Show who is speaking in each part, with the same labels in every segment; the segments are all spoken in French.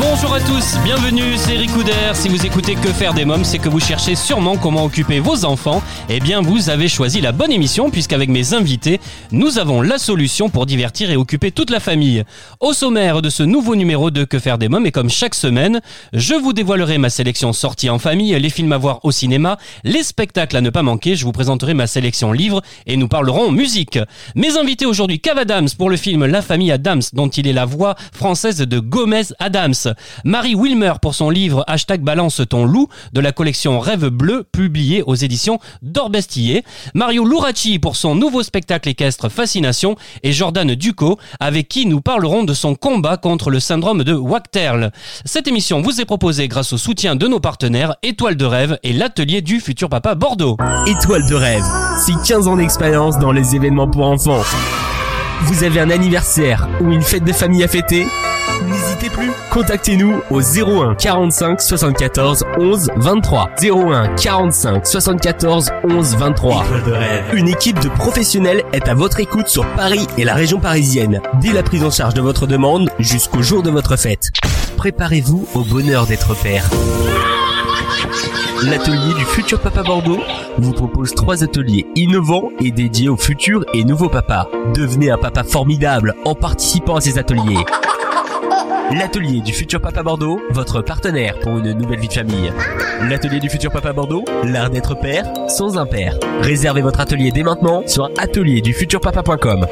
Speaker 1: Bonjour à tous, bienvenue, c'est Eric Couder. Si vous écoutez Que faire des mômes, c'est que vous cherchez sûrement comment occuper vos enfants. Eh bien, vous avez choisi la bonne émission puisqu'avec mes invités, nous avons la solution pour divertir et occuper toute la famille. Au sommaire de ce nouveau numéro de Que faire des mômes et comme chaque semaine, je vous dévoilerai ma sélection sortie en famille, les films à voir au cinéma, les spectacles à ne pas manquer, je vous présenterai ma sélection livre et nous parlerons musique. Mes invités aujourd'hui, Cav Adams pour le film La famille Adams dont il est la voix française de Gomez Adams. Marie Wilmer pour son livre Hashtag Balance ton loup de la collection Rêve bleu publié aux éditions d'Orbestillé. Mario Luracci pour son nouveau spectacle équestre Fascination et Jordan Ducot avec qui nous parlerons de son combat contre le syndrome de Wachterl. Cette émission vous est proposée grâce au soutien de nos partenaires Étoile de rêve et l'atelier du futur papa Bordeaux.
Speaker 2: Étoile de rêve, c'est 15 ans d'expérience dans les événements pour enfants. Vous avez un anniversaire ou une fête de famille à fêter? N'hésitez plus. Contactez-nous au 01 45 74 11 23. 01 45 74 11 23. Une équipe de professionnels est à votre écoute sur Paris et la région parisienne. Dès la prise en charge de votre demande jusqu'au jour de votre fête. Préparez-vous au bonheur d'être père. L'atelier du futur papa Bordeaux vous propose trois ateliers innovants et dédiés aux futurs et nouveaux papas. Devenez un papa formidable en participant à ces ateliers. L'atelier du futur papa Bordeaux, votre partenaire pour une nouvelle vie de famille. L'atelier du futur papa Bordeaux, l'art d'être père sans un père. Réservez votre atelier dès maintenant sur atelierdufuturpapa.com.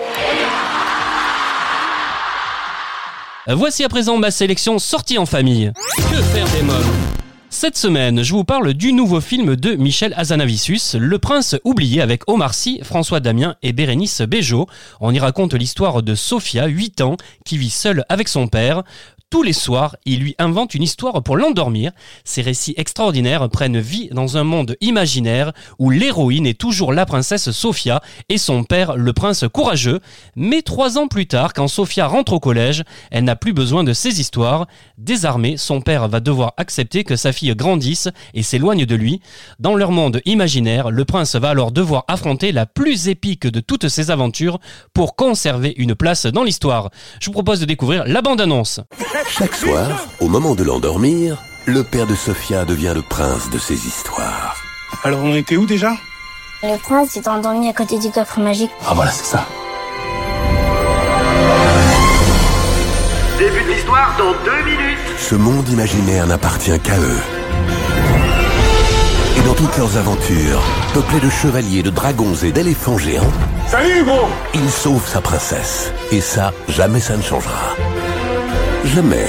Speaker 1: Voici à présent ma sélection sortie en famille. Que faire des mômes? Cette semaine, je vous parle du nouveau film de Michel Hazanavicius, Le Prince oublié avec Omar Sy, François Damien et Bérénice Bejo. On y raconte l'histoire de Sophia, 8 ans, qui vit seule avec son père. Tous les soirs, il lui invente une histoire pour l'endormir. Ces récits extraordinaires prennent vie dans un monde imaginaire où l'héroïne est toujours la princesse Sophia et son père le prince courageux. Mais trois ans plus tard, quand Sophia rentre au collège, elle n'a plus besoin de ces histoires. Désarmé, son père va devoir accepter que sa fille grandisse et s'éloigne de lui. Dans leur monde imaginaire, le prince va alors devoir affronter la plus épique de toutes ses aventures pour conserver une place dans l'histoire. Je vous propose de découvrir la bande-annonce.
Speaker 3: Chaque soir, au moment de l'endormir, le père de Sophia devient le prince de ses histoires.
Speaker 4: Alors on était où déjà?
Speaker 5: Le prince s'est endormi à côté du coffre magique.
Speaker 3: Ah voilà, c'est ça.
Speaker 6: Début de l'histoire dans deux minutes.
Speaker 3: Ce monde imaginaire n'appartient qu'à eux. Et dans toutes leurs aventures, peuplées de chevaliers, de dragons et d'éléphants géants,
Speaker 4: Salut Hugo
Speaker 3: il sauve sa princesse. Et ça, jamais ça ne changera. Jamais.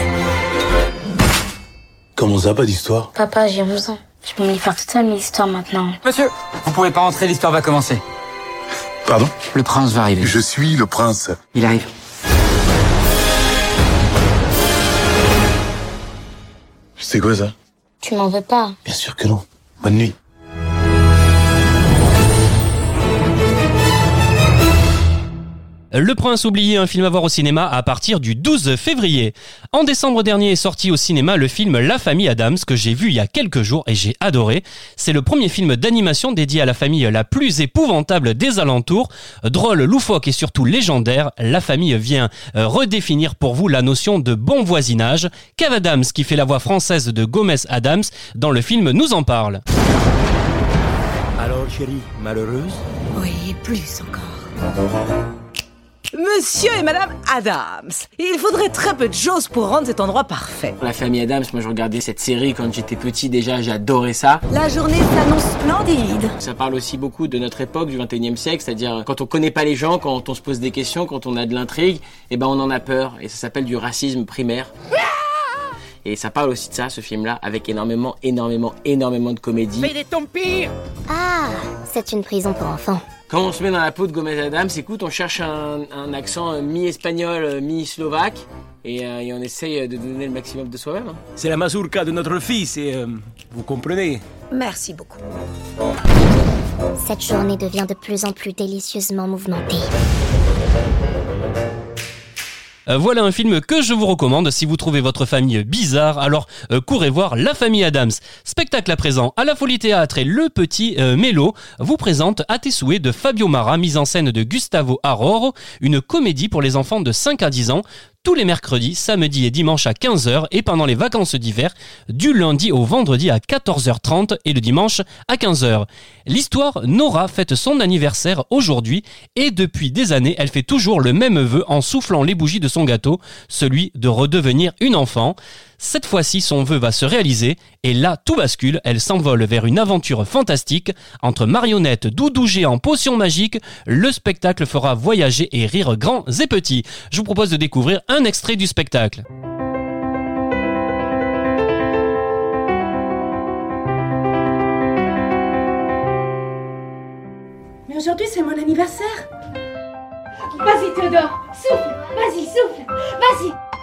Speaker 7: Comment ça, pas d'histoire
Speaker 5: Papa, j'ai 11 ans. Je peux me les faire toute seule, mes histoires maintenant.
Speaker 8: Monsieur, vous pouvez pas rentrer, l'histoire va commencer.
Speaker 7: Pardon
Speaker 8: Le prince va arriver.
Speaker 7: Je suis le prince.
Speaker 8: Il arrive.
Speaker 7: C'est quoi ça?
Speaker 5: Tu m'en veux pas?
Speaker 7: Bien sûr que non. Bonne nuit.
Speaker 1: Le Prince oublié, un film à voir au cinéma à partir du 12 février. En décembre dernier est sorti au cinéma le film La famille Adams que j'ai vu il y a quelques jours et j'ai adoré. C'est le premier film d'animation dédié à la famille la plus épouvantable des alentours. Drôle, loufoque et surtout légendaire, la famille vient euh, redéfinir pour vous la notion de bon voisinage. Kev Adams, qui fait la voix française de Gomez Adams, dans le film nous en parle.
Speaker 9: Alors, chérie, malheureuse?
Speaker 10: Oui, plus encore. Monsieur et Madame Adams, il faudrait très peu de choses pour rendre cet endroit parfait.
Speaker 8: La famille Adams, moi je regardais cette série quand j'étais petit déjà, j'adorais ça.
Speaker 10: La journée s'annonce splendide.
Speaker 8: Ça parle aussi beaucoup de notre époque, du 21 e siècle, c'est-à-dire quand on connaît pas les gens, quand on se pose des questions, quand on a de l'intrigue, et ben on en a peur. Et ça s'appelle du racisme primaire. Et ça parle aussi de ça, ce film-là, avec énormément, énormément, énormément de comédie.
Speaker 10: Mais il est ton pire
Speaker 5: Ah, c'est une prison pour enfants.
Speaker 8: Quand on se met dans la peau de Gomez Adams, écoute, on cherche un, un accent euh, mi-espagnol, euh, mi-slovaque, et, euh, et on essaye de donner le maximum de soi-même. hein.
Speaker 9: C'est la mazurka de notre fils et euh, vous comprenez
Speaker 10: Merci beaucoup.
Speaker 5: Cette journée devient de plus en plus délicieusement mouvementée.
Speaker 1: Euh, voilà un film que je vous recommande si vous trouvez votre famille bizarre. Alors euh, courez voir La Famille Adams. Spectacle à présent à la Folie Théâtre et Le Petit euh, Mélo vous présente À tes souhaits de Fabio Mara, mise en scène de Gustavo Aroro, une comédie pour les enfants de 5 à 10 ans tous les mercredis, samedis et dimanches à 15h et pendant les vacances d'hiver, du lundi au vendredi à 14h30 et le dimanche à 15h. L'histoire, Nora fête son anniversaire aujourd'hui et depuis des années, elle fait toujours le même vœu en soufflant les bougies de son gâteau, celui de redevenir une enfant. Cette fois-ci, son vœu va se réaliser et là, tout bascule. Elle s'envole vers une aventure fantastique entre marionnettes, doudou géants, potions magiques. Le spectacle fera voyager et rire grands et petits. Je vous propose de découvrir un extrait du spectacle.
Speaker 11: Mais aujourd'hui, c'est mon anniversaire. Vas-y, Théodore, souffle, vas-y, souffle, vas-y.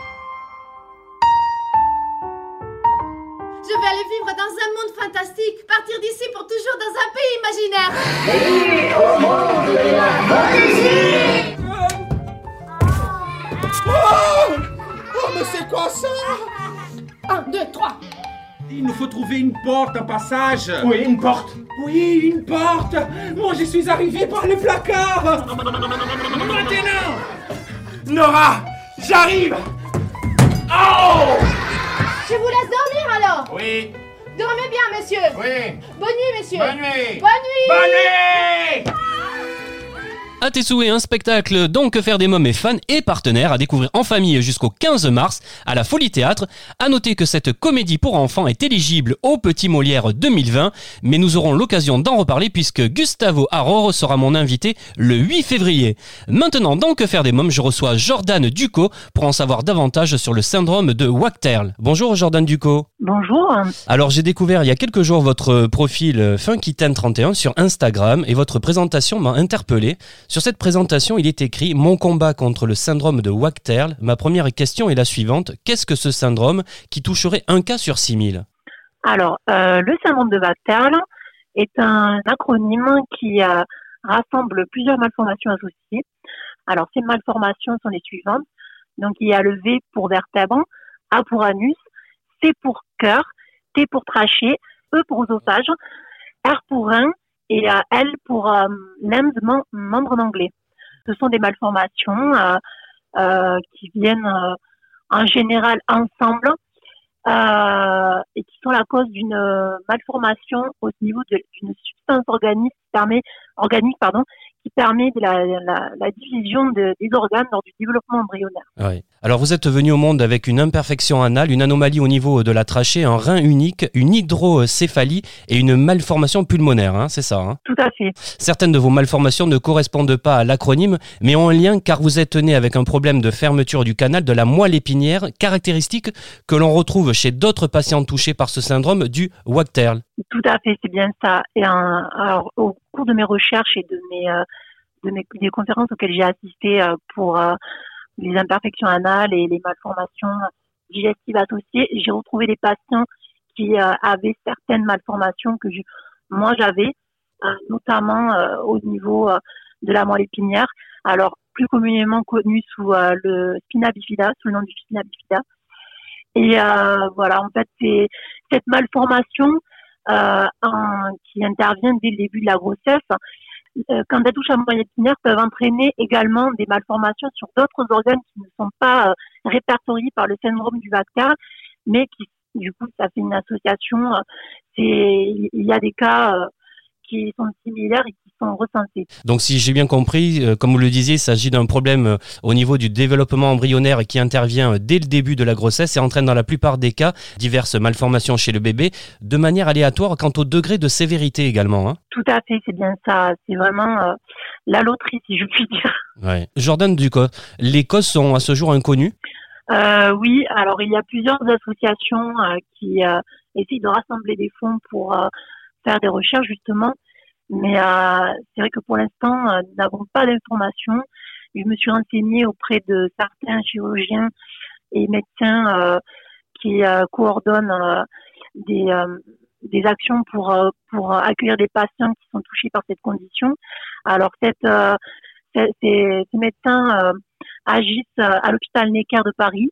Speaker 11: Je vais aller vivre dans un monde fantastique, partir d'ici pour toujours dans un pays imaginaire.
Speaker 6: Et au monde de la fantaisie
Speaker 4: Oh Oh, mais c'est quoi ça?
Speaker 11: Un, deux, trois.
Speaker 4: Il nous faut trouver une porte, un passage.
Speaker 7: Oui, une porte.
Speaker 4: Oui, une porte. Moi, je suis arrivé par le placard. Maintenant. Nora, j'arrive. Oh
Speaker 11: Je vous laisse dormir alors.
Speaker 4: Oui,
Speaker 11: Dormez bien, monsieur.
Speaker 4: oui.
Speaker 11: Bonne nuit, monsieur.
Speaker 4: Bonne nuit.
Speaker 11: Bonne nuit.
Speaker 4: Bonne nuit.
Speaker 1: À tes souhaits, un spectacle dont Que faire des mômes est fan et partenaire à découvrir en famille jusqu'au 15 mars à la Folie Théâtre. À noter que cette comédie pour enfants est éligible au Petit Molière 2020, mais nous aurons l'occasion d'en reparler puisque Gustavo Aroro sera mon invité le 8 février. Maintenant, dans Que faire des mômes, je reçois Jordan Ducot pour en savoir davantage sur le syndrome de Wachterl. Bonjour Jordan Ducot.
Speaker 12: Bonjour.
Speaker 1: Alors j'ai découvert il y a quelques jours votre profil euh, Funkiten31 sur Instagram et votre présentation m'a interpellé. Sur cette présentation, il est écrit Mon combat contre le syndrome de Wachterl. Ma première question est la suivante. Qu'est-ce que ce syndrome qui toucherait un cas sur 6000
Speaker 12: Alors, euh, le syndrome de Wachterl est un acronyme qui euh, rassemble plusieurs malformations associées. Alors, ces malformations sont les suivantes. Donc, il y a le V pour vertèbre, A pour anus, C pour cœur, T pour trachée, E pour oesophage, R pour rein et euh, L pour euh, limbs, mem- membre d'anglais. Ce sont des malformations euh, euh, qui viennent euh, en général ensemble euh, et qui sont la cause d'une euh, malformation au niveau d'une substance organique permet, organique pardon, qui permet de la, la, la division de- des organes lors du développement embryonnaire.
Speaker 1: Oui. Alors vous êtes venu au monde avec une imperfection anale, une anomalie au niveau de la trachée, un rein unique, une hydrocéphalie et une malformation pulmonaire, hein, c'est ça hein
Speaker 12: Tout à fait.
Speaker 1: Certaines de vos malformations ne correspondent pas à l'acronyme, mais ont un lien car vous êtes né avec un problème de fermeture du canal de la moelle épinière, caractéristique que l'on retrouve chez d'autres patients touchés par ce syndrome du Wachterl.
Speaker 12: Tout à fait, c'est bien ça. Et un- alors, au cours de mes recherches et de mes, euh, des conférences auxquelles j'ai assisté euh, pour euh, les imperfections anales et les malformations digestives associées, j'ai retrouvé des patients qui avaient certaines malformations que moi j'avais, notamment au niveau de la moelle épinière. Alors, plus communément connu sous le spina bifida, sous le nom du spina bifida. Et voilà, en fait, cette malformation en- qui intervient dès le début de la grossesse, euh, quand elles touchent à moelle épinière, peuvent entraîner également des malformations sur d'autres organes qui ne sont pas euh, répertoriés par le syndrome du Vacar, mais qui, du coup, ça fait une association. euh, il y a des cas euh, qui sont similaires et qui sont recensés.
Speaker 1: Donc si j'ai bien compris, euh, comme vous le disiez, il s'agit d'un problème euh, au niveau du développement embryonnaire qui intervient euh, dès le début de la grossesse et entraîne dans la plupart des cas diverses malformations chez le bébé, de manière aléatoire quant au degré de sévérité également. Hein.
Speaker 12: Tout à fait, c'est bien ça. C'est vraiment euh, la loterie, si je puis dire.
Speaker 1: Ouais. Jordan Ducot, les causes sont à ce jour inconnues?
Speaker 12: Euh, oui, alors il y a plusieurs associations euh, qui euh, essayent de rassembler des fonds pour faire des recherches justement, mais euh, c'est vrai que pour l'instant, euh, nous n'avons pas d'informations. Je me suis renseignée auprès de certains chirurgiens et médecins euh, qui coordonnent des, des actions pour pour accueillir des patients qui sont touchés par cette condition. Alors ces, médecins agissent à l'hôpital Necker de Paris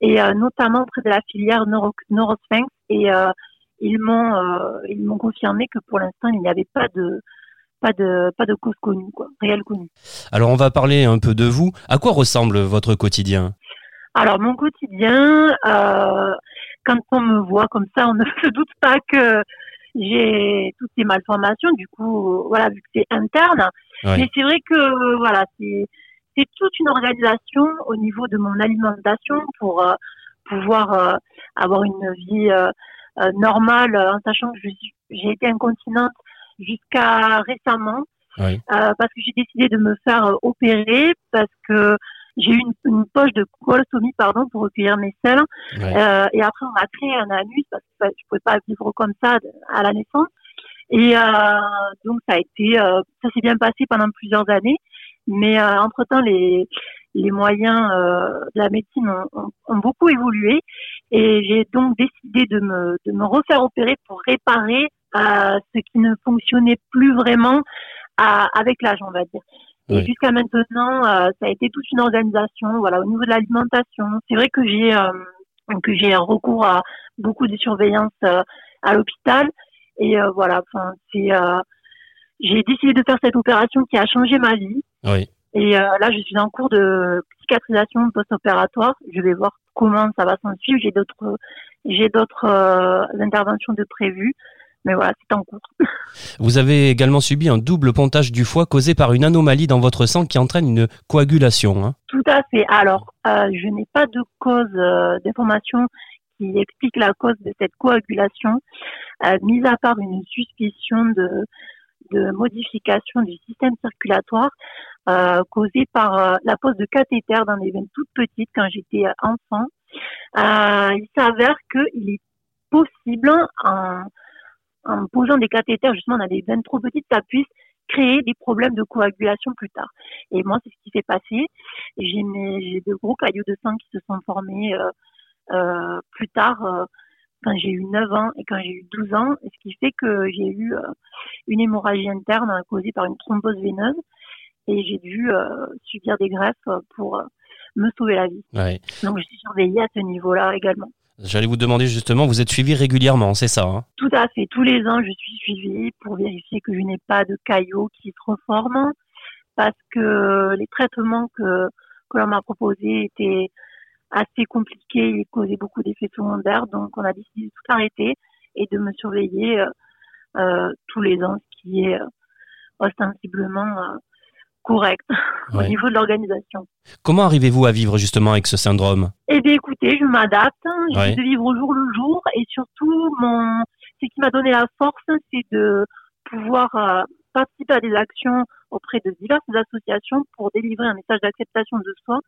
Speaker 12: et notamment auprès de la filière neuro, Neurosphinx et ils m'ont ils m'ont confirmé que pour l'instant il n'y avait pas de pas de pas de cause connue quoi, réelle connue.
Speaker 1: Alors on va parler un peu de vous. À quoi ressemble votre quotidien?
Speaker 12: Alors mon quotidien, euh, quand on me voit comme ça, on ne se doute pas que j'ai toutes ces malformations. Du coup, voilà, vu que c'est interne. Mais c'est vrai que voilà, c'est c'est toute une organisation au niveau de mon alimentation pour euh, pouvoir euh, avoir une vie euh, normale, en sachant que j'ai été incontinente jusqu'à récemment. parce que j'ai décidé de me faire opérer parce que j'ai eu une, poche de colostomie pardon pour recueillir mes selles. Euh, et après on m'a créé un anus parce que je pouvais pas vivre comme ça à la naissance. Et euh, donc ça a été euh, ça s'est bien passé pendant plusieurs années. Mais euh, entre temps les les moyens euh, de la médecine ont, ont, beaucoup évolué et j'ai donc décidé de me de me refaire opérer pour réparer ce qui ne fonctionnait plus vraiment avec l'âge on va dire et jusqu'à maintenant, euh, ça a été toute une organisation. Voilà, au niveau de l'alimentation, c'est vrai que j'ai euh, que j'ai recours à beaucoup de surveillance euh, à l'hôpital. Et voilà, enfin, c'est j'ai décidé de faire cette opération qui a changé ma vie.
Speaker 1: Oui.
Speaker 12: Et là, je suis en cours de cicatrisation post-opératoire. Je vais voir comment ça va s'en suivre. J'ai d'autres j'ai d'autres interventions de prévues mais voilà, c'est en cours.
Speaker 1: Vous avez également subi un double pontage du foie causé par une anomalie dans votre sang qui entraîne une coagulation. Hein.
Speaker 12: Tout à fait. Alors, euh, je n'ai pas de cause euh, d'information qui explique la cause de cette coagulation, euh, mis à part une suspicion de, de modification du système circulatoire euh, causée par euh, la pose de cathéter dans des veines toutes petites quand j'étais enfant. il s'avère qu'il est possible en en posant des cathéters justement dans des veines trop petites, ça puisse créer des problèmes de coagulation plus tard. Et moi, c'est ce qui s'est passé. J'ai de gros cailloux de sang qui se sont formés euh, euh, plus tard, euh, quand j'ai eu 9 ans et quand j'ai eu 12 ans, ce qui fait que j'ai eu euh, une hémorragie interne causée par une thrombose veineuse et j'ai dû euh, subir des greffes pour me sauver la vie.
Speaker 1: Ouais.
Speaker 12: Donc, je suis surveillée à ce niveau-là également.
Speaker 1: J'allais vous demander justement, vous êtes suivi régulièrement, c'est ça hein?
Speaker 12: Tout à fait. Tous les ans, je suis suivie pour vérifier que je n'ai pas de caillots qui se reforment, parce que les traitements que, que l'on m'a proposés étaient assez compliqués, ils causaient beaucoup d'effets secondaires, donc on a décidé de tout arrêter et de me surveiller euh, euh tous les ans, ce qui est euh, ostensiblement correct au niveau de l'organisation.
Speaker 1: Comment arrivez-vous à vivre justement avec ce syndrome?
Speaker 12: Eh bien écoutez, je m'adapte, j'essaie de vivre au jour le jour et surtout mon ce qui m'a donné la force, c'est de pouvoir euh, participer à des actions auprès de diverses associations pour délivrer un message d'acceptation de soi,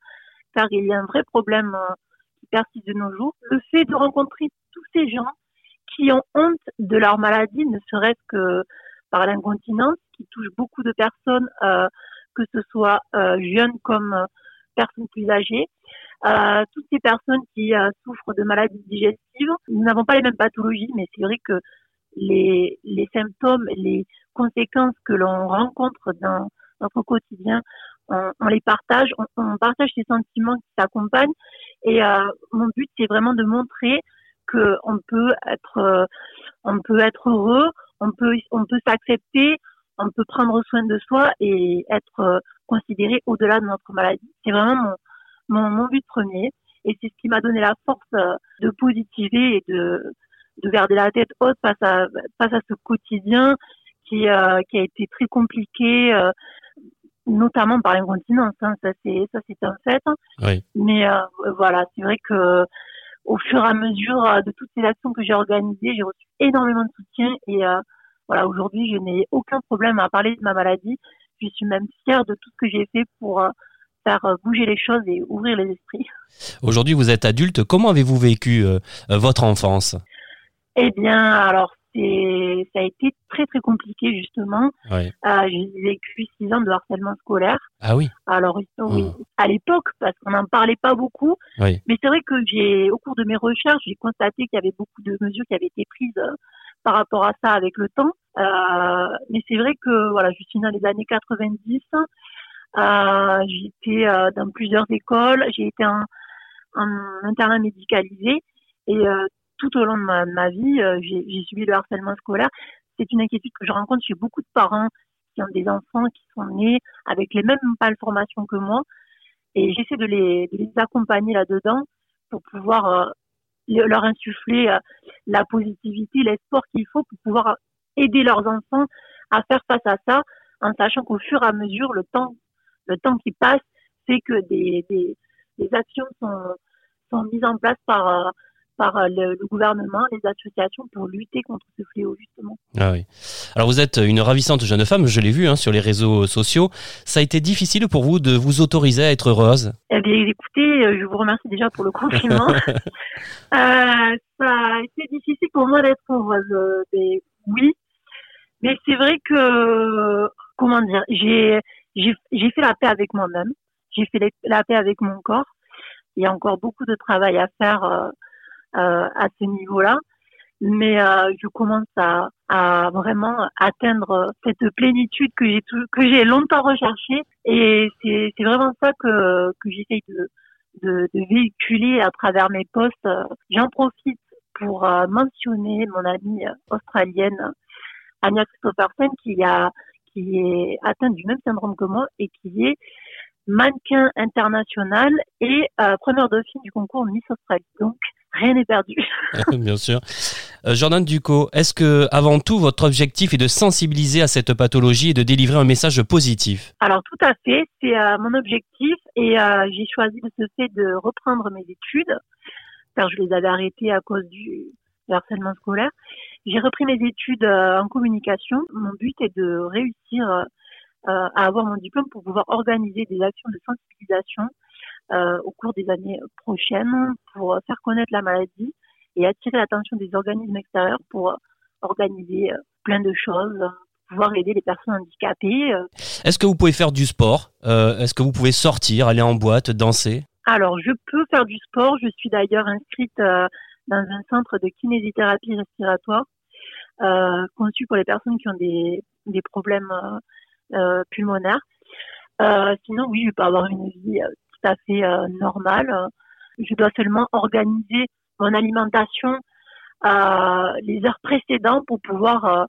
Speaker 12: car il y a un vrai problème euh, qui persiste de nos jours. Le fait de rencontrer tous ces gens qui ont honte de leur maladie, ne serait-ce que par l'incontinence, qui touche beaucoup de personnes euh, que ce soit euh, jeunes comme personnes plus âgées. Toutes ces personnes qui souffrent de maladies digestives, nous n'avons pas les mêmes pathologies, mais c'est vrai que les, les symptômes, les conséquences que l'on rencontre dans notre quotidien, on, on les partage, on, on, partage ces sentiments qui s'accompagnent. Et euh, mon but, c'est vraiment de montrer que on peut être, on peut être heureux, on peut, on peut s'accepter, on peut prendre soin de soi et être euh, considéré au-delà de notre maladie. C'est vraiment mon, mon, but premier et c'est ce qui m'a donné la force euh, de positiver et de, de garder la tête haute face à, face à ce quotidien qui, euh, qui a été très compliqué, notamment par l'incontinence. Hein, ça c'est ça c'est un fait.
Speaker 1: Oui.
Speaker 12: Mais voilà, c'est vrai que au fur et à mesure de toutes ces actions que j'ai organisées, j'ai reçu énormément de soutien et voilà, aujourd'hui, je n'ai aucun problème à parler de ma maladie. Je suis même fière de tout ce que j'ai fait pour euh, faire euh, bouger les choses et ouvrir les esprits.
Speaker 1: Aujourd'hui, vous êtes adulte. Comment avez-vous vécu euh, votre enfance?
Speaker 12: Eh bien, alors c'est ça a été très très compliqué justement. Euh, j'ai vécu six ans de harcèlement scolaire.
Speaker 1: Ah oui.
Speaker 12: Alors oui, à l'époque parce qu'on n'en parlait pas beaucoup.
Speaker 1: Oui.
Speaker 12: Mais c'est vrai que j'ai au cours de mes recherches j'ai constaté qu'il y avait beaucoup de mesures qui avaient été prises par rapport à ça avec le temps. Euh, mais c'est vrai que voilà, je suis dans les années 90. Euh, j'ai été euh, dans plusieurs écoles, j'ai été en, en, internat médicalisé et euh, tout au long de ma, vie, euh, j'ai subi le harcèlement scolaire. C'est une inquiétude que je rencontre chez beaucoup de parents qui ont des enfants qui sont nés avec les mêmes malformations que moi et j'essaie de les, de les accompagner là-dedans pour pouvoir leur insuffler la positivité, l'espoir qu'il faut pour pouvoir aider leurs enfants à faire face à ça, en sachant qu'au fur et à mesure, le temps, le temps qui passe, c'est que des, des, des, actions sont, sont mises en place par, par le, le, gouvernement, les associations pour lutter contre ce fléau justement.
Speaker 1: Ah oui. Alors vous êtes une ravissante jeune femme, je l'ai vu hein, sur les réseaux sociaux. Ça a été difficile pour vous de vous autoriser à être heureuse?
Speaker 12: Eh bien écoutez, je vous remercie déjà pour le confinement. euh, ça a été difficile pour moi d'être heureuse. Mais oui, mais c'est vrai que comment dire, j'ai j'ai fait la paix avec moi-même, j'ai fait la paix avec mon corps. Il y a encore beaucoup de travail à faire. Euh, euh, à ce niveau-là. Mais euh, je commence à, à, vraiment atteindre cette plénitude que j'ai que j'ai longtemps recherchée et c'est vraiment ça que que j'essaye de, de, de véhiculer à travers mes posts. J'en profite pour euh, mentionner mon amie australienne Anya Christopherson qui a qui est atteinte du même syndrome que moi et qui est mannequin international et euh, première dauphine du concours Miss Australie. Donc rien n'est perdu.
Speaker 1: Bien sûr. Euh, Jordan Ducot, est-ce que avant tout votre objectif est de sensibiliser à cette pathologie et de délivrer un message positif?
Speaker 12: Alors tout à fait, c'est euh, mon objectif et euh, j'ai choisi de ce fait de reprendre mes études car je les avais arrêtées à cause du harcèlement scolaire. J'ai repris mes études en communication. Mon but est de réussir à avoir mon diplôme pour pouvoir organiser des actions de sensibilisation au cours des années prochaines pour faire connaître la maladie et attirer l'attention des organismes extérieurs pour organiser plein de choses, pouvoir aider les personnes handicapées.
Speaker 1: Est-ce que vous pouvez faire du sport euh, Est-ce que vous pouvez sortir, aller en boîte, danser?
Speaker 12: Alors, je peux faire du sport. Je suis d'ailleurs inscrite euh, dans un centre de kinésithérapie respiratoire euh, conçu pour les personnes qui ont des, des problèmes euh, pulmonaires. sinon, oui, je peux avoir une vie tout à fait euh, normal. Je dois seulement organiser mon alimentation euh, les heures précédentes pour pouvoir euh,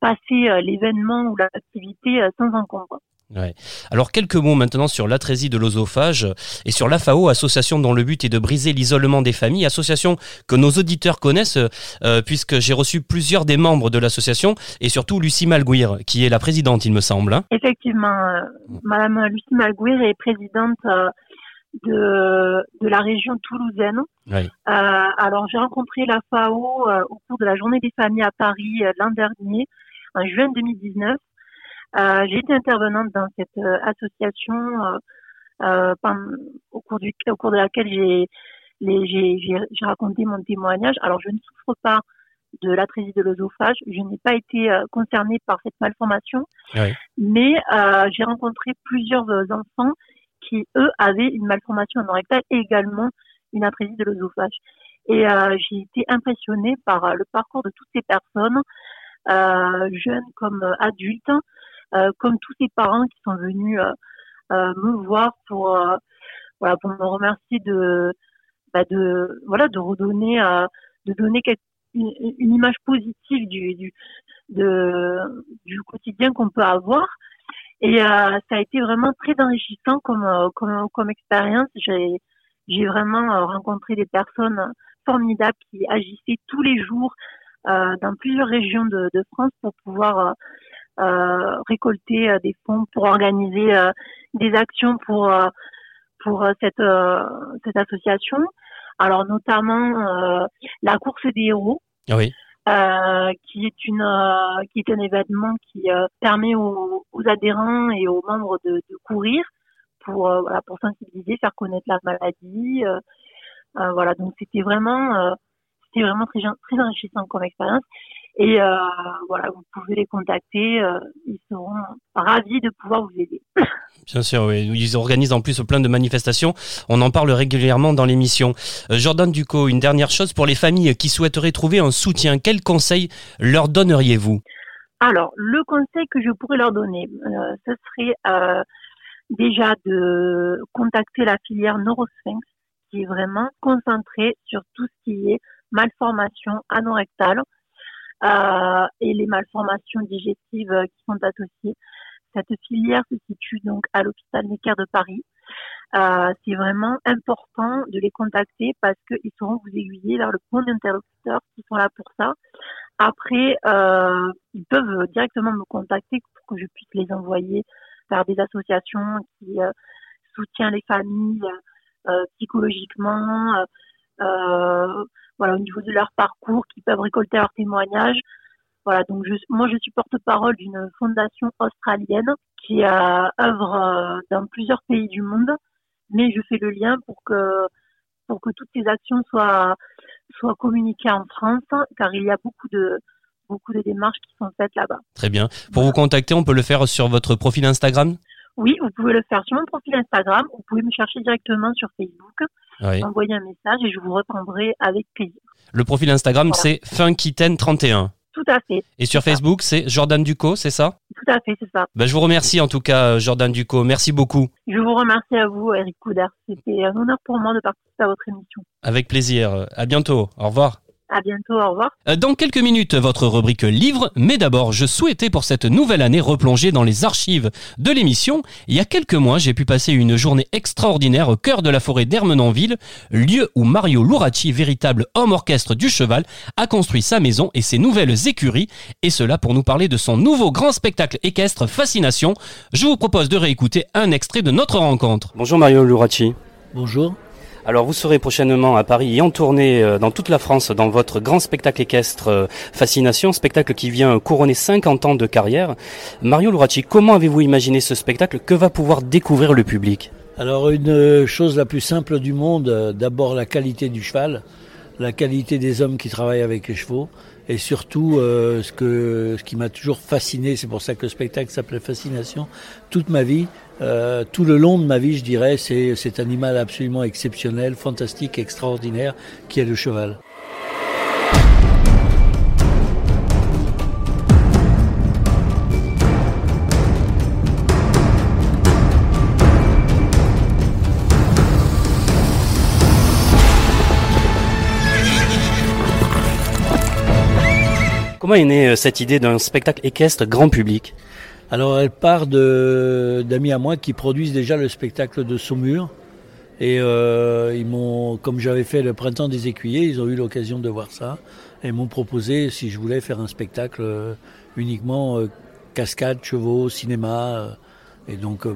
Speaker 12: passer l'événement ou l'activité sans encombre.
Speaker 1: Ouais. Alors quelques mots maintenant sur l'atrésie de l'osophage et sur l'AFAO, association dont le but est de briser l'isolement des familles, association que nos auditeurs connaissent euh, puisque j'ai reçu plusieurs des membres de l'association et surtout Lucie Malguir qui est la présidente il me semble. Hein.
Speaker 12: Effectivement, euh, Madame Lucie Malguir est présidente euh, de, de la région toulousaine.
Speaker 1: Oui.
Speaker 12: alors j'ai rencontré la FAO au cours de la journée des familles à Paris l'an dernier, en juin 2019. Euh, j'ai été intervenante dans cette euh, association euh, euh au, cours du, au cours de laquelle j'ai j'ai raconté mon témoignage. Alors, je ne souffre pas de l'atrésie de l'œsophage. Je n'ai pas été euh, concernée par cette malformation,
Speaker 1: oui.
Speaker 12: mais euh, j'ai rencontré plusieurs enfants qui, eux, avaient une malformation anorectale et également une atrésie de l'œsophage. Et euh, j'ai été impressionnée par le parcours de toutes ces personnes, jeunes comme adultes, comme tous ces parents qui sont venus euh, euh, me voir pour voilà pour me remercier de bah de voilà de redonner de donner une, image positive du, du du quotidien qu'on peut avoir. Et euh, ça a été vraiment très enrichissant comme comme expérience. J'ai j'ai vraiment rencontré des personnes formidables qui agissaient tous les jours euh, dans plusieurs régions de, France pour pouvoir euh, récolter euh, des fonds pour organiser euh, des actions pour pour cette cette association. Alors notamment la course des héros.
Speaker 1: Oui.
Speaker 12: Euh, qui est une euh, qui est un événement qui euh, permet aux, aux, adhérents et aux membres de, de courir pour voilà pour sensibiliser, faire connaître la maladie. voilà donc c'était vraiment c'était vraiment très très enrichissant comme expérience. Et euh, voilà, vous pouvez les contacter, euh, ils seront ravis de pouvoir vous aider.
Speaker 1: Bien sûr, oui. Ils organisent en plus plein de manifestations. On en parle régulièrement dans l'émission. Euh, Jordan Ducot, une dernière chose pour les familles qui souhaiteraient trouver un soutien. Quel conseil leur donneriez-vous?
Speaker 12: Alors, le conseil que je pourrais leur donner, euh, ce serait euh, déjà de contacter la filière Neurosphinx, qui est vraiment concentrée sur tout ce qui est malformation anorectale euh, et les malformations digestives euh, qui sont associées. Cette filière se situe donc à l'hôpital Necker de Paris. Euh, c'est vraiment important de les contacter parce qu'ils sauront vous aiguiller vers le bon interlocuteur qui sont là pour ça. Après, ils peuvent directement me contacter pour que je puisse les envoyer vers des associations qui soutiennent les familles psychologiquement, voilà, au niveau de leur parcours, qui peuvent récolter leurs témoignages. Voilà, donc je, moi je suis porte-parole d'une fondation australienne qui euh, œuvre dans plusieurs pays du monde, mais je fais le lien pour que pour que toutes ces actions soient soient communiquées en France, car il y a beaucoup de beaucoup de démarches qui sont faites là-bas.
Speaker 1: Très bien. Pour vous contacter, on peut le faire sur votre profil Instagram?
Speaker 12: Oui, vous pouvez le faire sur mon profil Instagram, vous pouvez me chercher directement sur Facebook,
Speaker 1: Oui.
Speaker 12: m'envoyer un message et je vous répondrai avec plaisir.
Speaker 1: Le profil Instagram,
Speaker 12: Voilà.
Speaker 1: c'est Funkiten31.
Speaker 12: Tout à fait,
Speaker 1: Et sur Facebook, c'est Jordan Ducot, c'est ça?
Speaker 12: Tout à fait, c'est ça.
Speaker 1: ben, Je vous remercie en tout cas, euh, Jordan Ducot. Merci beaucoup.
Speaker 12: Je vous remercie à vous, Eric Couder. C'était un honneur pour moi de participer à votre émission.
Speaker 1: Avec plaisir. À bientôt. Au revoir.
Speaker 12: À bientôt, au revoir.
Speaker 1: Euh, Dans quelques minutes, votre rubrique livre, mais d'abord, je souhaitais pour cette nouvelle année replonger dans les archives de l'émission. Il y a quelques mois, j'ai pu passer une journée extraordinaire au cœur de la forêt d'Ermenonville, lieu où Mario Luracci, véritable homme orchestre du cheval, a construit sa maison et ses nouvelles écuries, et cela pour nous parler de son nouveau grand spectacle équestre Fascination. Je vous propose de réécouter un extrait de notre rencontre. Bonjour Mario Luracci.
Speaker 13: Bonjour.
Speaker 1: Alors vous serez prochainement à Paris et en tournée euh, dans toute la France dans votre grand spectacle équestre euh, Fascination, spectacle qui vient couronner 50 ans de carrière. Mario Luracci, comment avez-vous imaginé ce spectacle? Que va pouvoir découvrir le public?
Speaker 13: Alors une euh, chose la plus simple du monde, d'abord la qualité du cheval, la qualité des hommes qui travaillent avec les chevaux, et surtout ce, que, ce qui m'a toujours fasciné, c'est pour ça que le spectacle s'appelait Fascination, toute ma vie, euh, tout le long de ma vie je dirais, c'est cet animal absolument exceptionnel, fantastique, extraordinaire, qui est le cheval.
Speaker 1: Comment est née euh, cette idée d'un spectacle équestre grand public?
Speaker 13: Alors elle part d'amis à moi qui produisent déjà le spectacle de Saumur. Et euh, ils m'ont, comme j'avais fait le printemps des écuyers, ils ont eu l'occasion de voir ça et m'ont proposé si je voulais faire un spectacle euh, uniquement euh, cascade, chevaux, cinéma. et donc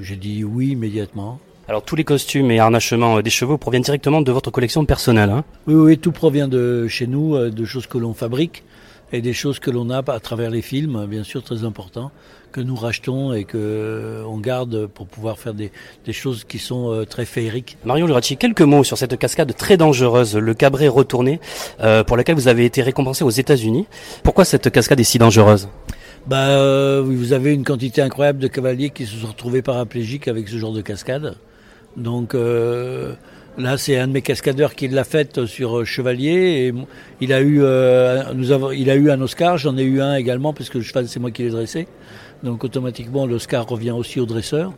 Speaker 13: j'ai dit oui immédiatement.
Speaker 1: Alors tous les costumes et harnachements des chevaux proviennent directement de votre collection personnelle. Hein?
Speaker 13: Oui, oui, tout provient de chez nous, de choses que l'on fabrique et des choses que l'on a à travers les films, bien sûr très important, que nous rachetons et que euh, on garde pour pouvoir faire des, des choses qui sont euh, très féeriques.
Speaker 1: Mario Luracci, quelques mots sur cette cascade très dangereuse, le cabré retourné, euh, pour laquelle vous avez été récompensé aux États-Unis. Pourquoi cette cascade est si dangereuse?
Speaker 13: Bah, euh, vous avez une quantité incroyable de cavaliers qui se sont retrouvés paraplégiques avec ce genre de cascade. Donc euh, là, c'est un de mes cascadeurs qui l'a faite sur euh, Chevalier. Et il a eu, euh, nous avons, il a eu un Oscar. J'en ai eu un également parce que c'est moi qui l'ai dressé. Donc automatiquement, l'Oscar revient aussi au dresseur.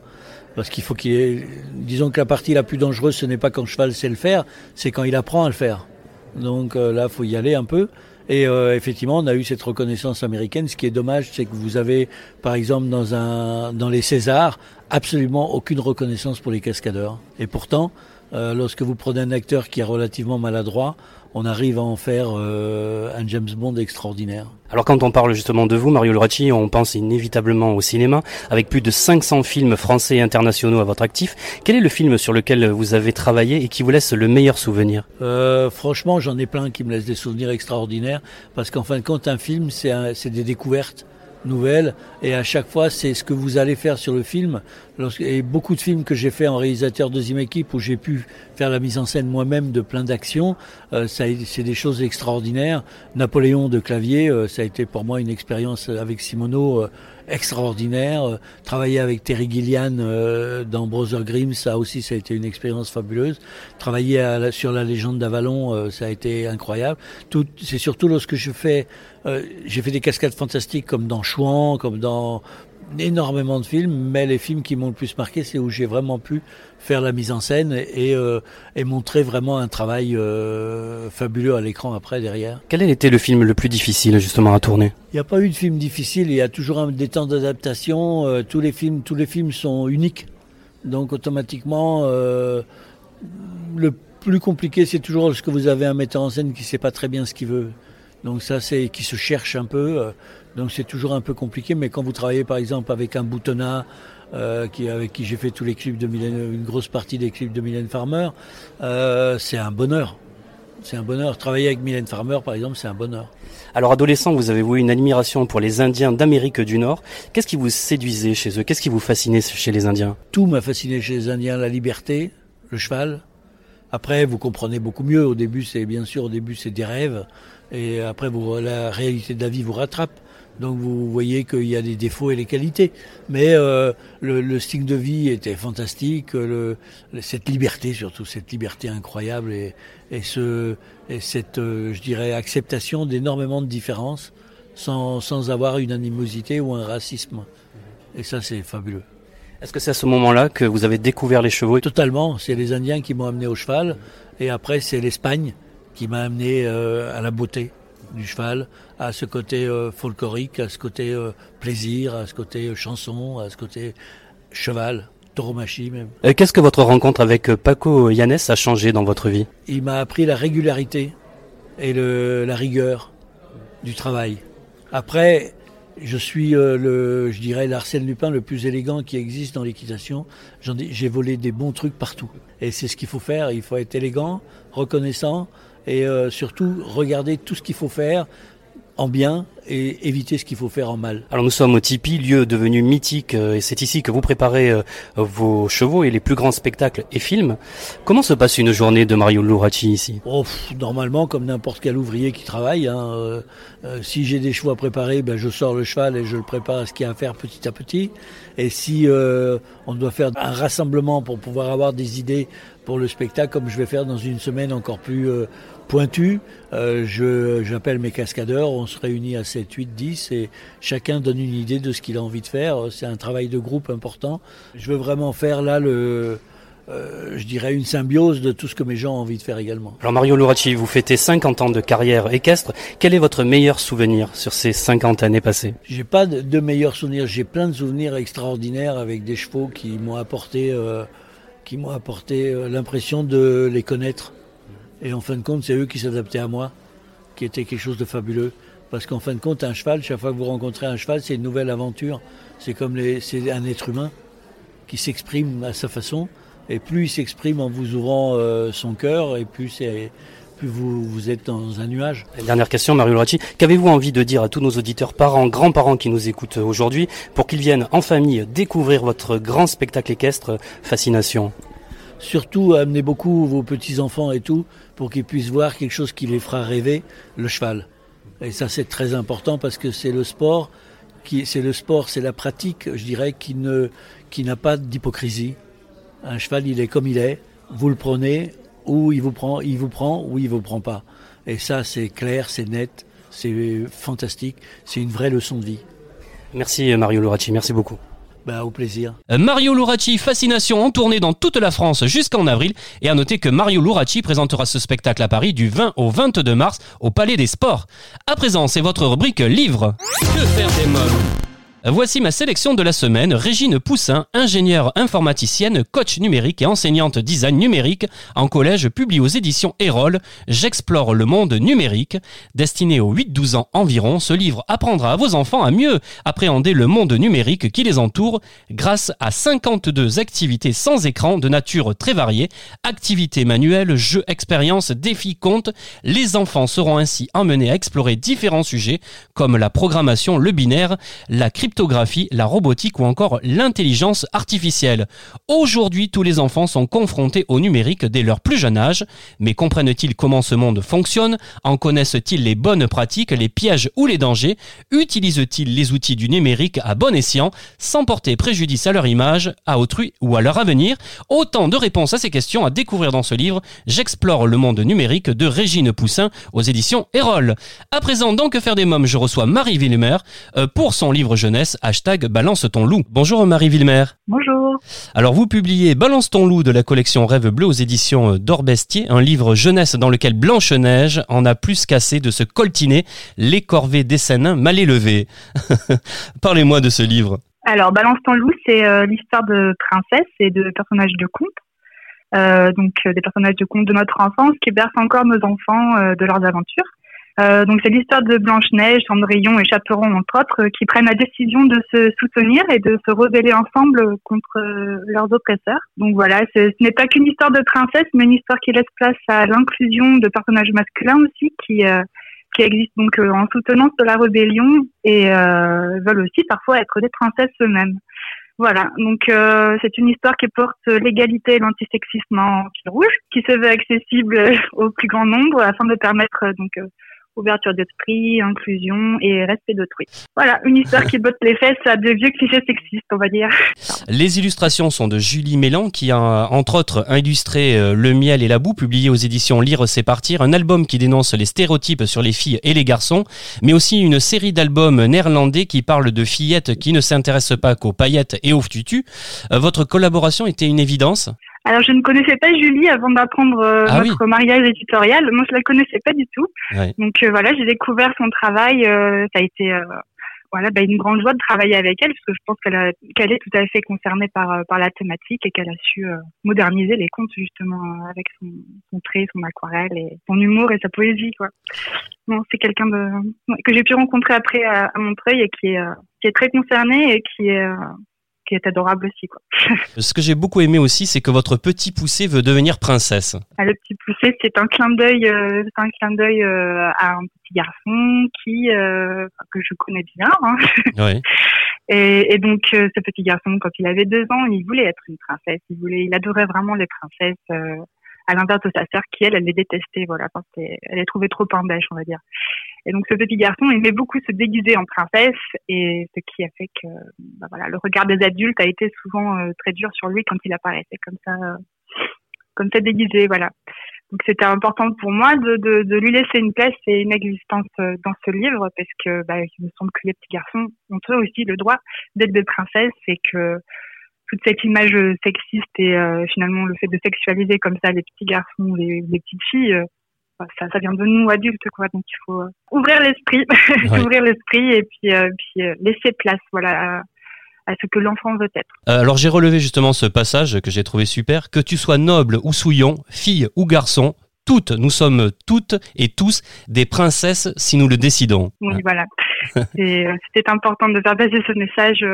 Speaker 13: Parce qu'il faut qu'il ait... Disons que la partie la plus dangereuse, ce n'est pas quand le cheval sait le faire, c'est quand il apprend à le faire. Donc euh, là, faut y aller un peu. Et euh, effectivement, on a eu cette reconnaissance américaine. Ce qui est dommage, c'est que vous avez, par exemple, dans un dans les Césars, absolument aucune reconnaissance pour les cascadeurs. Et pourtant, euh, lorsque vous prenez un acteur qui est relativement maladroit, on arrive à en faire euh, un James Bond extraordinaire.
Speaker 1: Alors quand on parle justement de vous, Mario Luracci, on pense inévitablement au cinéma, avec plus de 500 films français et internationaux à votre actif. Quel est le film sur lequel vous avez travaillé et qui vous laisse le meilleur souvenir?
Speaker 13: Euh, franchement, j'en ai plein qui me laissent des souvenirs extraordinaires parce qu'en fin de compte, un film, c'est des découvertes nouvelles et à chaque fois, c'est ce que vous allez faire sur le film. Et beaucoup de films que j'ai fait en réalisateur deuxième équipe où j'ai pu faire la mise en scène moi-même de plein d'actions, euh, c'est des choses extraordinaires. Napoléon de Clavier, euh, ça a été pour moi une expérience avec Simoneau euh, extraordinaire. Euh, Travailler avec Terry Gillian euh, dans Brother Grimm, ça aussi, ça a été une expérience fabuleuse. Travailler à sur la légende d'Avalon, euh, ça a été incroyable. C'est surtout lorsque je fais, euh, j'ai fait des cascades fantastiques comme dans Chouan, comme dans énormément de films, mais les films qui m'ont le plus marqué, c'est où j'ai vraiment pu faire la mise en scène et, euh, et montrer vraiment un travail euh, fabuleux à l'écran après derrière.
Speaker 1: Quel a été le film le plus difficile justement à tourner?
Speaker 13: Il n'y a pas eu de film difficile, il y a toujours un, des temps d'adaptation. euh, tous les films, tous les films sont uniques, donc automatiquement, le plus compliqué, c'est toujours lorsque vous avez un metteur en scène qui sait pas très bien ce qu'il veut. Donc ça, c'est qui se cherche un peu. Donc c'est toujours un peu compliqué. Mais quand vous travaillez par exemple avec un boutonnat, euh, qui, avec qui j'ai fait tous les clips de Mylène, une grosse partie des clips de Mylène Farmer, euh, c'est un bonheur. C'est un bonheur. Travailler avec Mylène Farmer, par exemple, c'est un bonheur.
Speaker 1: Alors adolescent, vous avez voué une admiration pour les Indiens d'Amérique du Nord. Qu'est-ce qui vous séduisait chez eux? Qu'est-ce qui vous fascinait chez les Indiens?
Speaker 13: Tout m'a fasciné chez les Indiens, la liberté, le cheval. Après, vous comprenez beaucoup mieux. Au début, c'est bien sûr, au début, c'est des rêves. Et après, vous, la réalité de la vie vous rattrape. Donc, vous voyez qu'il y a des défauts et les qualités. Mais euh, le, le style de vie était fantastique. Le, cette liberté, surtout, cette liberté incroyable et, et, ce, et cette, euh, je dirais, acceptation d'énormément de différences sans, sans avoir une animosité ou un racisme. Et ça, c'est fabuleux.
Speaker 1: Est-ce que c'est à ce moment-là que vous avez découvert les chevaux
Speaker 13: Totalement. C'est les Indiens qui m'ont amené au cheval. Et après, c'est l'Espagne qui m'a amené euh, à la beauté du cheval, à ce côté euh, folklorique, à ce côté euh, plaisir, à ce côté euh, chanson, à ce côté cheval, tauromachie même.
Speaker 1: Qu'est-ce que votre rencontre avec Paco Yannès a changé dans votre vie?
Speaker 13: Il m'a appris la régularité et le, la rigueur du travail. Après, je suis euh, le, je dirais l'Arsène Lupin le plus élégant qui existe dans l'équitation. J'ai volé des bons trucs partout. Et c'est ce qu'il faut faire. Il faut être élégant, reconnaissant et euh, surtout regarder tout ce qu'il faut faire en bien et éviter ce qu'il faut faire en mal.
Speaker 1: Alors nous sommes au Tipeee, lieu devenu mythique, euh, et c'est ici que vous préparez euh, vos chevaux et les plus grands spectacles et films. Comment se passe une journée de Mario Luracci ici?
Speaker 13: Oh, normalement, comme n'importe quel ouvrier qui travaille, hein, euh, euh, si j'ai des chevaux à préparer, ben, je sors le cheval et je le prépare à ce qu'il y a à faire petit à petit. Et si euh, on doit faire un rassemblement pour pouvoir avoir des idées pour le spectacle, comme je vais faire dans une semaine encore plus pointue, j'appelle mes cascadeurs, on se réunit à 7, 8, 10 et chacun donne une idée de ce qu'il a envie de faire. C'est un travail de groupe important. Je veux vraiment faire là le... euh, je dirais une symbiose de tout ce que mes gens ont envie de faire également.
Speaker 1: Alors Mario Luracci, vous fêtez 50 ans de carrière équestre. Quel est votre meilleur souvenir sur ces 50 années passées?
Speaker 13: J'ai pas de, de meilleurs souvenirs. J'ai plein de souvenirs extraordinaires avec des chevaux qui m'ont apporté, euh, qui m'ont apporté euh, l'impression de les connaître. Et en fin de compte, c'est eux qui s'adaptaient à moi, qui était quelque chose de fabuleux. Parce qu'en fin de compte, un cheval, chaque fois que vous rencontrez un cheval, c'est une nouvelle aventure. C'est comme les, c'est un être humain qui s'exprime à sa façon. Et plus il s'exprime en vous ouvrant euh, son cœur, et plus c'est, plus vous, vous êtes dans un nuage.
Speaker 1: Dernière question, Mario Luracci. Qu'avez-vous envie de dire à tous nos auditeurs, parents, grands-parents qui nous écoutent aujourd'hui, pour qu'ils viennent en famille découvrir votre grand spectacle équestre Fascination?
Speaker 13: Surtout, amenez beaucoup vos petits-enfants et tout, pour qu'ils puissent voir quelque chose qui les fera rêver, le cheval. Et ça, c'est très important parce que c'est le sport, qui, c'est le sport, c'est la pratique, je dirais, qui ne, qui n'a pas d'hypocrisie. Un cheval, il est comme il est. Vous le prenez, ou il vous prend, il vous prend, ou il vous prend pas. Et ça, c'est clair, c'est net, c'est fantastique, c'est une vraie leçon de vie.
Speaker 1: Merci Mario Luracci, merci beaucoup.
Speaker 13: Ben, au plaisir.
Speaker 1: Euh, Mario Luracci, Fascination, en tournée dans toute la France jusqu'en avril. Et à noter que Mario Luracci présentera ce spectacle à Paris du 20 au 22 mars au Palais des Sports. À présent, c'est votre rubrique livre. Que faire des mômes? Voici ma sélection de la semaine. Régine Poussin, ingénieure informaticienne, coach numérique et enseignante design numérique en collège, publie aux éditions Erol J'explore le monde numérique. Destiné aux 8-12 ans environ, ce livre apprendra à vos enfants à mieux appréhender le monde numérique qui les entoure grâce à 52 activités sans écran de nature très variée. Activités manuelles, jeux, expériences, défis, contes. Les enfants seront ainsi emmenés à explorer différents sujets comme la programmation, le binaire, la cryptographie, la robotique ou encore l'intelligence artificielle. Aujourd'hui, tous les enfants sont confrontés au numérique dès leur plus jeune âge, mais comprennent-ils comment ce monde fonctionne? En connaissent-ils les bonnes pratiques, les pièges ou les dangers? Utilisent-ils les outils du numérique à bon escient, sans porter préjudice à leur image, à autrui ou à leur avenir? Autant de réponses à ces questions à découvrir dans ce livre. J'explore le monde numérique de Régine Poussin aux éditions Erol. À présent, dans Que faire des mômes, je reçois Marie Villemer euh, pour son livre jeunesse, hashtag Balance ton loup. Bonjour Marie Villemer.
Speaker 14: Bonjour.
Speaker 1: Alors vous publiez Balance ton loup de la collection Rêve bleu aux éditions euh, d'Orbestier, un livre jeunesse dans lequel Blanche-Neige en a plus qu'assez de se coltiner les corvées des Sénins mal élevées. Parlez-moi de ce livre.
Speaker 14: Alors Balance ton loup, c'est euh, l'histoire de princesses et de personnages de contes. Euh, donc des personnages de contes de notre enfance qui bercent encore nos enfants de leurs aventures. Euh, donc c'est l'histoire de Blanche-Neige, Cendrillon et Chaperon, entre autres, euh, qui prennent la décision de se soutenir et de se rebeller ensemble contre euh, leurs oppresseurs. Donc voilà, ce n'est pas qu'une histoire de princesse, mais une histoire qui laisse place à l'inclusion de personnages masculins aussi, qui qui existent donc en soutenance de la rébellion et veulent aussi parfois être des princesses eux-mêmes. Voilà, donc c'est une histoire qui porte l'égalité et l'antisexisme en fil rouge, qui se veut accessible au plus grand nombre afin de permettre donc ouverture d'esprit, inclusion et respect d'autrui. Voilà, une histoire qui botte les fesses à de vieux clichés sexistes, on va dire.
Speaker 1: Les illustrations sont de Julie Mélan, qui a entre autres illustré euh, Le miel et la boue, publié aux éditions Lire c'est partir, un album qui dénonce les stéréotypes sur les filles et les garçons, mais aussi une série d'albums néerlandais qui parlent de fillettes qui ne s'intéressent pas qu'aux paillettes et aux tutus. Euh, votre collaboration était une évidence?
Speaker 14: Alors, je ne connaissais pas Julie avant d'apprendre euh, ah notre mariage éditorial. Moi, je la connaissais pas du tout. Donc euh, voilà, j'ai découvert son travail. Euh, ça a été voilà, bah, une grande joie de travailler avec elle parce que je pense qu'elle qu'elle est tout à fait concernée par par la thématique et qu'elle a su moderniser les contes justement avec son, son, trait, son aquarelle et son humour et sa poésie quoi. Non, c'est quelqu'un de que j'ai pu rencontrer après à, à Montreuil et qui est qui est très concerné et qui est qui est adorable aussi. Quoi.
Speaker 1: Ce que j'ai beaucoup aimé aussi, c'est que votre petit poussé veut devenir princesse.
Speaker 14: Ah, le petit poussé, c'est un clin d'œil, euh, un clin d'œil euh, à un petit garçon qui euh, que je connais bien. Hein. Oui. Et, et, donc ce petit garçon, quand il avait deux ans, il voulait être une princesse. Il voulait, il adorait vraiment les princesses à l'inverse de sa sœur qui elle, elle les détestait, voilà, parce elle les trouvait trop bêche, on va dire. Et donc ce petit garçon aimait beaucoup se déguiser en princesse, et ce qui a fait que, bah, voilà, le regard des adultes a été souvent euh, très dur sur lui quand il apparaissait comme ça, euh, comme ça déguisé, voilà. Donc c'était important pour moi de, de, de, lui laisser une place et une existence euh, dans ce livre parce que bah, il me semble que les petits garçons ont eux aussi le droit d'être des princesses et que toute cette image sexiste et euh, finalement le fait de sexualiser comme ça les petits garçons, les, les petites filles, euh, bah, ça, ça vient de nous adultes quoi. Donc il faut euh, ouvrir l'esprit, ouvrir l'esprit et puis, puis laisser place voilà à, ce que l'enfant veut être.
Speaker 1: alors j'ai relevé justement ce passage que j'ai trouvé super. Que tu sois noble ou souillon, fille ou garçon, toutes, nous sommes toutes et tous des princesses si nous le décidons.
Speaker 14: Oui, voilà. C'était important de faire passer ce message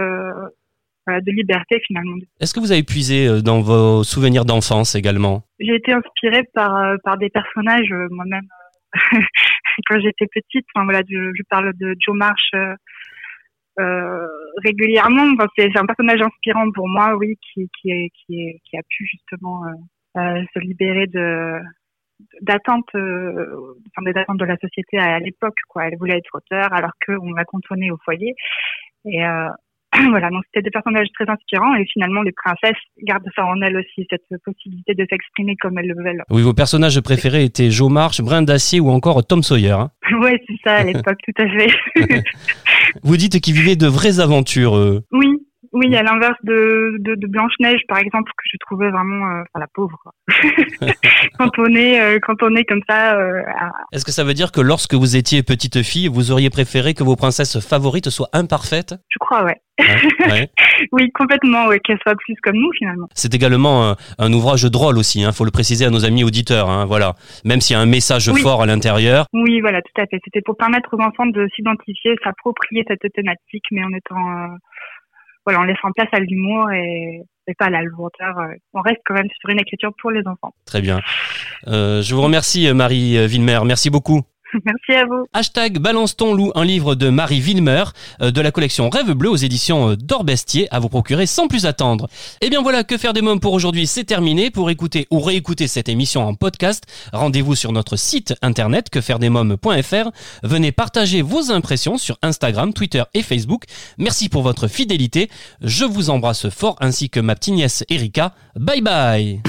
Speaker 14: de liberté finalement.
Speaker 1: Est-ce que vous avez puisé euh, dans vos souvenirs d'enfance également?
Speaker 14: J'ai été inspirée par euh, par des personnages euh, moi-même quand j'étais petite. Enfin voilà, je, je, parle de Joe March euh, régulièrement. Enfin, c'est un personnage inspirant pour moi, oui, qui qui est, qui, est, qui a pu justement euh, se libérer de d'attentes enfin des attentes de la société à, l'époque quoi elle voulait être auteur alors qu'on l'a cantonné au foyer et euh, voilà, donc c'était des personnages très inspirants et finalement les princesses gardent ça en elles aussi, cette possibilité de s'exprimer comme elles le veulent.
Speaker 1: Oui, vos personnages préférés étaient Joe March, Brin d'Acier ou encore Tom Sawyer. Hein
Speaker 14: oui, c'est ça à l'époque, tout à fait.
Speaker 1: Vous dites qu'ils vivaient de vraies aventures.
Speaker 14: Oui, oui, à l'inverse de, de, de Blanche-Neige, par exemple, que je trouvais vraiment, euh, enfin, la pauvre, quoi. quand on est, euh, quand on est comme ça. Euh,
Speaker 1: Est-ce que ça veut dire que lorsque vous étiez petite fille, vous auriez préféré que vos princesses favorites soient imparfaites?
Speaker 14: Je crois, ouais. ouais, oui, complètement, ouais, qu'elles soient plus comme nous finalement.
Speaker 1: C'est également un, ouvrage drôle aussi, hein, faut le préciser à nos amis auditeurs, hein, voilà. Même s'il y a un message fort à l'intérieur.
Speaker 14: Oui, voilà, tout à fait. C'était pour permettre aux enfants de s'identifier, s'approprier cette thématique, mais en étant voilà, en laissant place à l'humour et, pas à la lourdeur. Euh, on reste quand même sur une écriture pour les enfants.
Speaker 1: Très bien. Euh, je vous remercie, Marie Villemer. Merci beaucoup.
Speaker 14: Merci à vous.
Speaker 1: Hashtag Balance ton loup, un livre de Marie Villemer euh, de la collection Rêve Bleu aux éditions euh, d'Orbestier à vous procurer sans plus attendre. Et eh bien voilà, que faire des mômes pour aujourd'hui, c'est terminé. Pour écouter ou réécouter cette émission en podcast, rendez-vous sur notre site internet quefairedesmômes.fr. Venez partager vos impressions sur Instagram, Twitter et Facebook. Merci pour votre fidélité. Je vous embrasse fort ainsi que ma petite nièce Erika. Bye bye